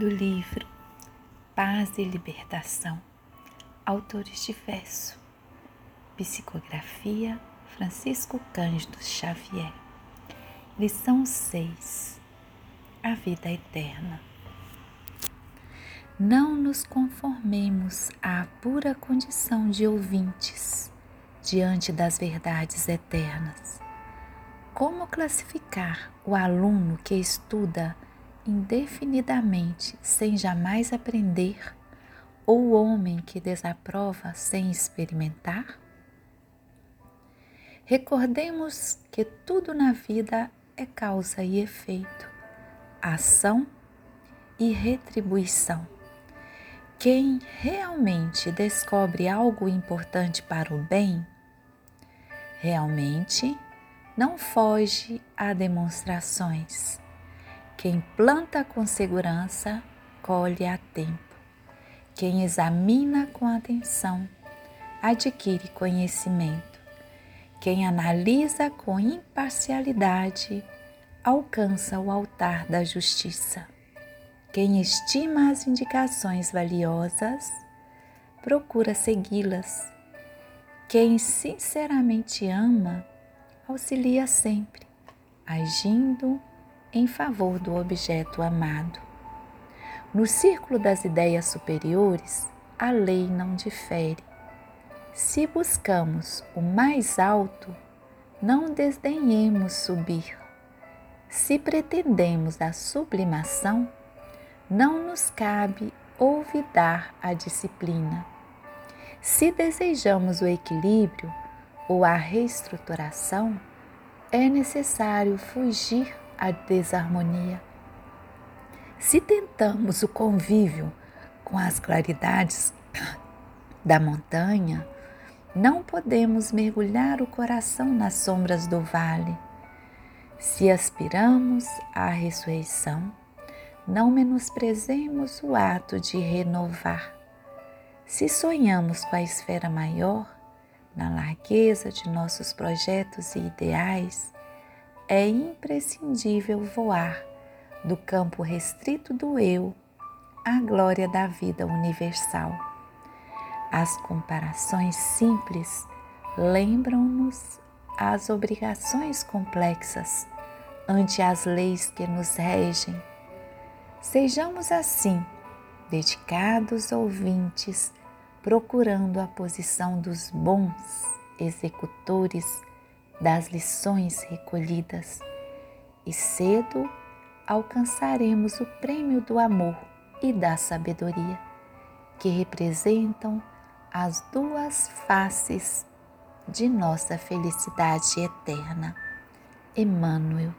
do livro Paz e Libertação, autores de verso, psicografia Francisco Cândido Xavier, lição 6, a vida eterna. Não nos conformemos à pura condição de ouvintes diante das verdades eternas. Como classificar o aluno que estuda indefinidamente sem jamais aprender, ou o homem que desaprova sem experimentar? Recordemos que tudo na vida é causa e efeito, ação e retribuição. Quem realmente descobre algo importante para o bem, realmente não foge a demonstrações quem planta com segurança, colhe a tempo. Quem examina com atenção, adquire conhecimento. Quem analisa com imparcialidade, alcança o altar da justiça. Quem estima as indicações valiosas, procura segui-las. Quem sinceramente ama, auxilia sempre, agindo em favor do objeto amado. No círculo das ideias superiores, a lei não difere. Se buscamos o mais alto, não desdenhemos subir. Se pretendemos a sublimação, não nos cabe olvidar a disciplina. Se desejamos o equilíbrio ou a reestruturação, é necessário fugir a desarmonia. Se tentamos o convívio com as claridades da montanha, não podemos mergulhar o coração nas sombras do vale. Se aspiramos à ressurreição, não menosprezemos o ato de renovar. Se sonhamos com a esfera maior, na largueza de nossos projetos e ideais, é imprescindível voar do campo restrito do eu à glória da vida universal. As comparações simples lembram-nos as obrigações complexas ante as leis que nos regem. Sejamos assim, dedicados ouvintes, procurando a posição dos bons executores das lições recolhidas e cedo alcançaremos o prêmio do amor e da sabedoria, que representam as duas faces de nossa felicidade eterna. Emmanuel